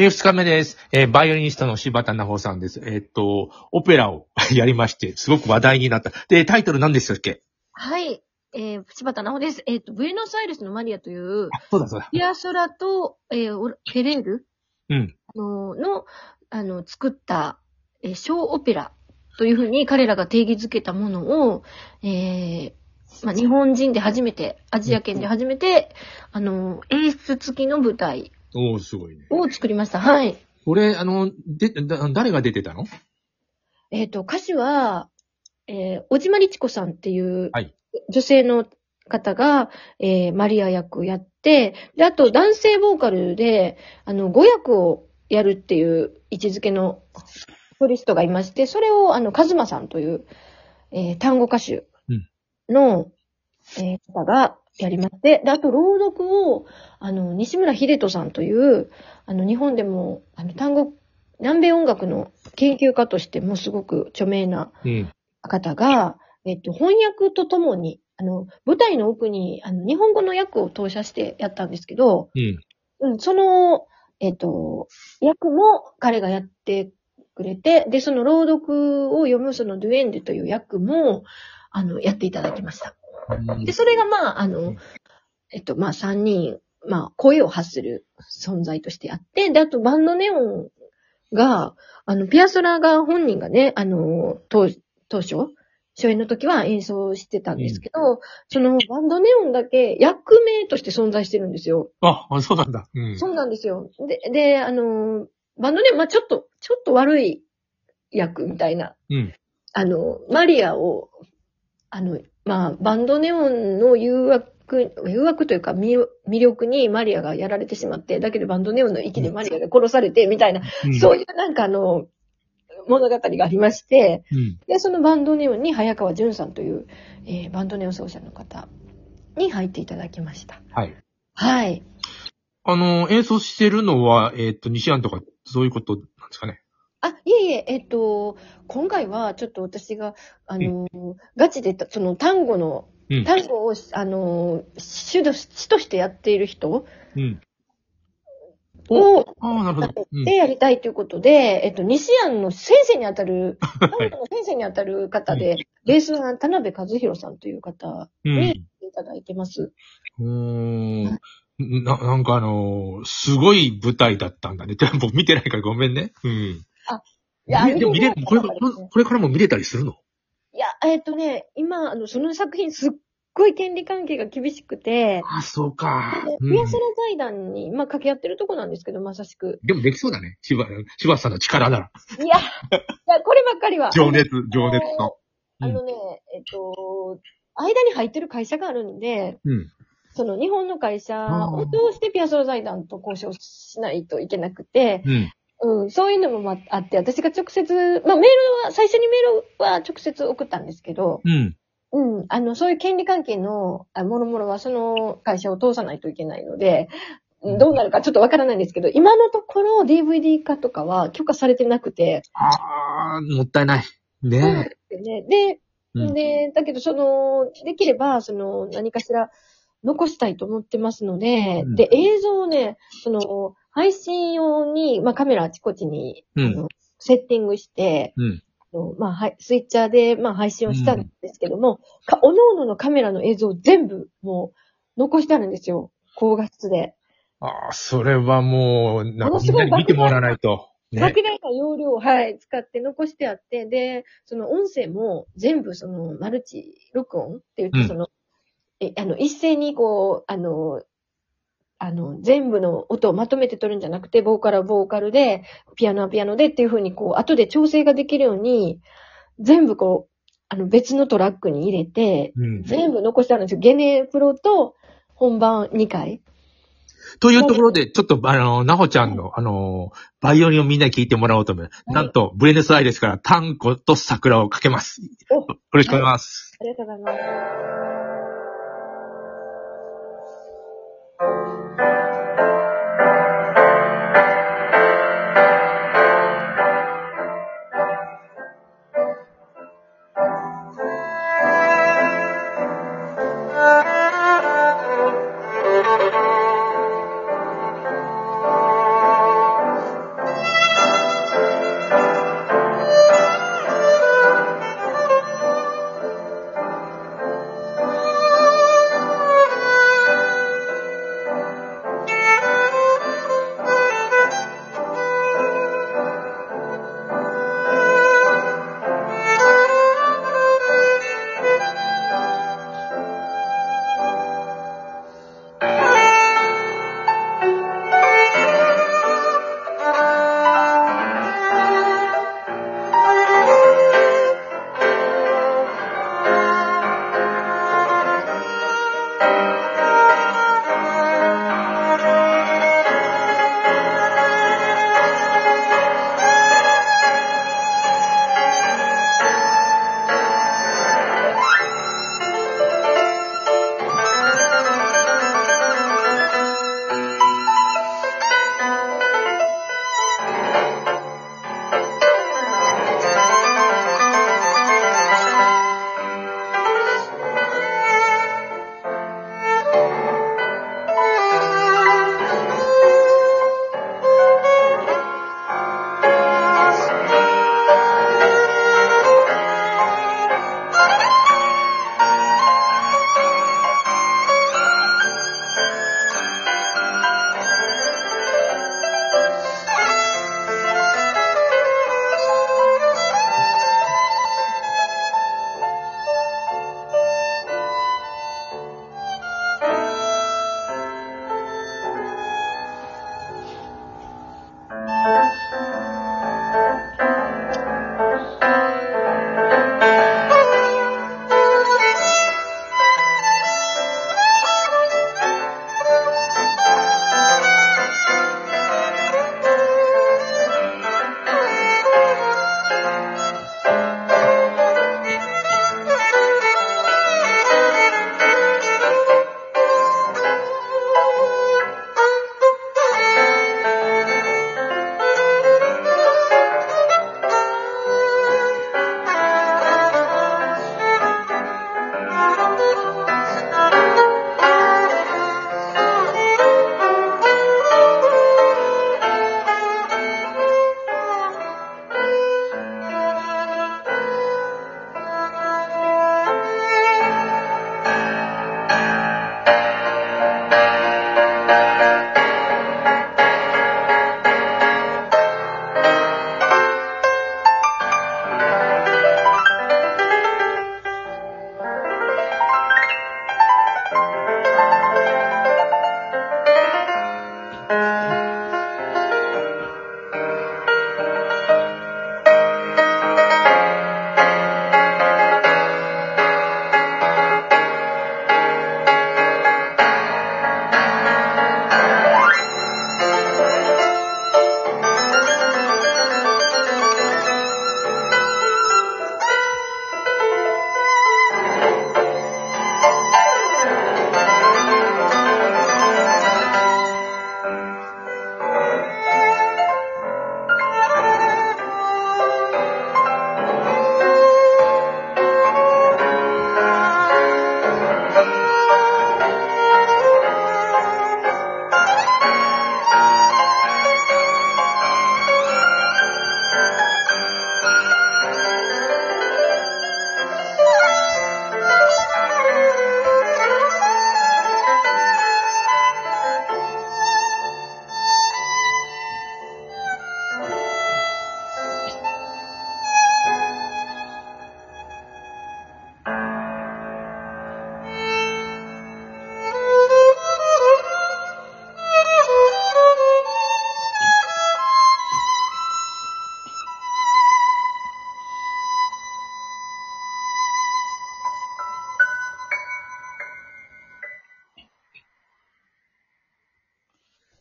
えー、二日目です。えーバイオリニストの柴田奈穂さんです。えーっと、オペラを やりまして、すごく話題になった。で、タイトル何でしたっけ？はい。えー、柴田直です。えっ、と、ブエノスアイレスのマリアという、あ、そうだそうだ。ピアソラと、えーオラフェレール？うん。あのの、あの、作った、えー小オペラというふうに彼らが定義づけたものを、えーまあ、日本人で初めて、アジア圏で初めて、あの、演出付きの舞台おー、すごいね。を作りました。はい。これ、あの、で、だ誰が出てたの？えっ、と、歌手は、えー、小島律子さんっていうはい、女性の方が、えーマリア役をやって、で、あと男性ボーカルで、あの、語訳をやるっていう位置づけのソリストがいまして、それを、あの、カズマさんという、えー単語歌手の、えー方がやりまして、で、あと朗読を、あの、西村秀人さんという、あの、日本でも、あの、単語、南米音楽の研究家としてもすごく著名なうん。方が、えっと、翻訳とともに、あの、舞台の奥に、あの、日本語の訳を投射してやったんですけど、うん。うん、その、えっと、訳も彼がやってくれて、で、その朗読を読むそのドゥエンデという訳も、あの、やっていただきました。で、それがまあ、あの、えっと、まあ、三人、まあ、声を発する存在としてあって、で、あと、バンドネオンが、あの、ピアソラが本人がね、あの、当当初、初演の時は演奏してたんですけど、そのバンドネオンだけ役名として存在してるんですよ。あ、あそうなんだ。うん。そうなんですよ。で、で、あの、バンドネオン、まあ、ちょっと、ちょっと悪い役みたいな、うん。あの、マリアを、あの、まあ、バンドネオンの誘惑、誘惑というか魅魅力にマリアがやられてしまって、だけどバンドネオンの息でマリアが殺されて、みたいな、うんそういうなんかあの、物語がありまして、うん。で、そのバンドネオンに早川淳さんという、えーバンドネオン奏者の方に入っていただきました。はい。はい。あの、演奏してるのは、えーっと、西安とか、そういうことなんですかね。えっと、今回はちょっと私が、あの、ガチで、その単語の、うん。単語を、あの、主と主としてやっている人うん。を、ああ、なるほど。うんでやりたいということで、えっと、西安の先生にあたる、単語の先生にあたる方で、ベースは田辺和弘さんという方うんに。いただいてます。うーんな、なんかあのーすごい舞台だったんだね。僕見てないからごめんね。うん。いやでも見れこれこれからも見れたりするの？いや、えっとね、今、あの、その作品すっごい権利関係が厳しくて、あ、そうか。でうんピアソラ財団に、まあ、掛け合ってるとこなんですけど、まさしく。でもできそうだね。柴柴田さんの力なら。いや、いやこればっかりは。情熱、情熱と。あのね、えっと、間に入ってる会社があるんで、うん。その日本の会社を通してピアソラ財団と交渉しないといけなくて、うん。うん、そういうのもまあって、私が直接、まあメールは、最初にメールは直接送ったんですけど、うん。うん、あの、そういう権利関係の、あもろもろはその会社を通さないといけないので、うん。どうなるかちょっとわからないんですけど、今のところ DVD 化とかは許可されてなくて、ああ、もったいない。ね。でね。で、うん。で、だけどその、できれば、その、何かしら残したいと思ってますので、うん。で、映像をね、その、配信用に、まあカメラあちこちに、うんあのセッティングして、うん。まあ、はい、スイッチャーで、まあ、配信をしたんですけども、か、おのおののカメラの映像を全部、もう、残してあるんですよ。高画質で。ああ、それはもう、なんかみんものすごないに見てもらわないと。ね。莫大な容量を、はい、使って残してあって、で、その音声も全部、その、マルチ録音って言って、うんその、え、あの、一斉にこう、あの、あの、全部の音をまとめて撮るんじゃなくて、ボーカルはボーカルで、ピアノはピアノでっていう風に、こう、後で調整ができるように、全部こう、あの、別のトラックに入れて、うん。全部残してあるんですよ。ゲネプロと本番2回。というところで、ちょっと、あの、なほちゃんの、あの、バイオリンをみんなに聞いてもらおうと思う。なんと、ブレネスアイレスからタンゴと桜をかけます。およろしくお願いします。ありがとうございます。「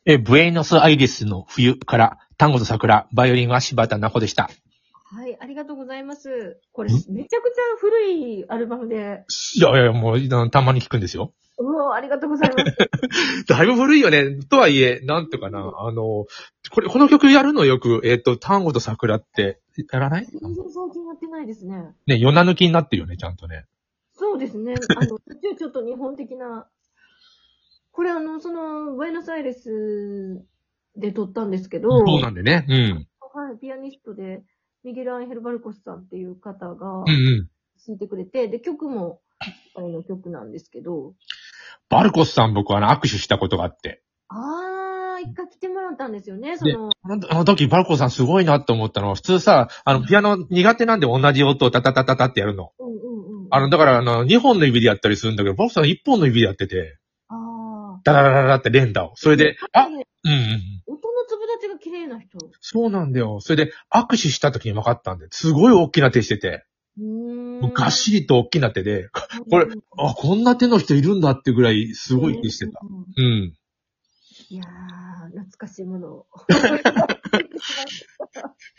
え、ブエノスアイレスの冬から、単語と桜、バイオリンは柴田奈穂でした。はい、ありがとうございます。これ、ん？めちゃくちゃ古いアルバムで、いやいや、もう、たまに聞くんですよ。うわありがとうございます。だいぶ古いよね。とはいえ、なんとかな、あの、これ、この曲やるのよく、えっ、と、単語と桜って、やらない？全然最近やってないですね。ね、夜な抜きになってるよね、ちゃんとね。そうですね。あの、途中ちょっと日本的な、これあの、その、ブエノスアイレスで撮ったんですけど、そうなんでね。うん。はい、ピアニストで、ミゲル・アンヘル・バルコスさんっていう方がうんうん。弾いてくれて、で、曲も、あの曲なんですけど、バルコスさん僕はあの握手したことがあって。あー、一回来てもらったんですよね、その、あのあの時バルコスさんすごいなって思ったのは、普通さ、あの、ピアノ苦手なんで同じ音をタタタタタってやるの。うんうんうん。あの、だからあの、2本の指でやったりするんだけど、バルコスさん1本の指でやってて、あダララララって連打を。それで、あ、ー。うんうんうん。音の粒立ちが綺麗な人。そうなんだよ。それで、握手した時に分かったんで、すごい大きな手してて、がっしりと大きな手で、これうんあ、こんな手の人いるんだってぐらい、すごい手してた。。うん。いやー、懐かしいものを。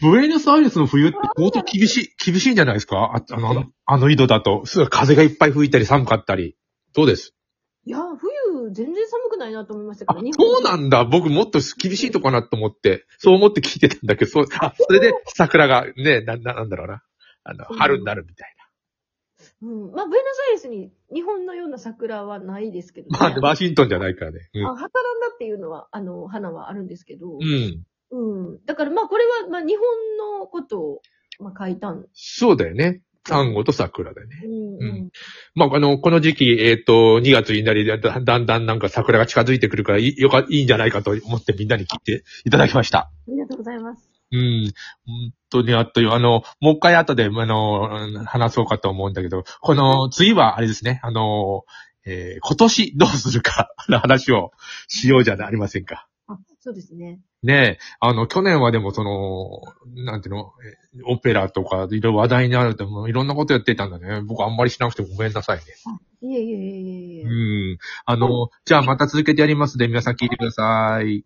ブエノスアイレスの冬って相当厳しい、厳しいんじゃないですか？ああの、あの井戸だと。すごい風がいっぱい吹いたり寒かったり。どうです？いやー、冬、全然寒くないなと思いましたあけど、、そうなんだ。僕もっと厳しいとこかなと思って、そう思って聞いてたんだけど、そう、あ、それで桜がね、な、ななんだろうな。あの、春になるみたいうん。まあ、ブエノスアイレスに日本のような桜はないですけど、な。まあ、ワシントンじゃないからね。あ、ハタランダっていうのは、あの、花はあるんですけど、うん。うん。うん。だからまあ、これは、まあ、日本のことを、まあ、書いたん。そうだよね。単語と桜だよね。うん、ううん。まあ、あの、この時期、えっ、と、2月になり、だんだんなんか桜が近づいてくるからよか、いいんじゃないかと思ってみんなに聞いていただきました。ありがとうございます。うん。本当にあっという、あの、もう一回後で、あの、話そうかと思うんだけど、この、次はあれですね、あの、えー今年どうするかの話をしようじゃありませんか。あ、そうですね。ねえ、あの、去年はでもその、なんていうの、えオペラとか、いろいろ話題になると、もういろんなことやってたんだね。僕あんまりしなくてごめんなさいね。いえいえいえいえいえ。うん。あの、じゃあまた続けてやりますので、皆さん聞いてください。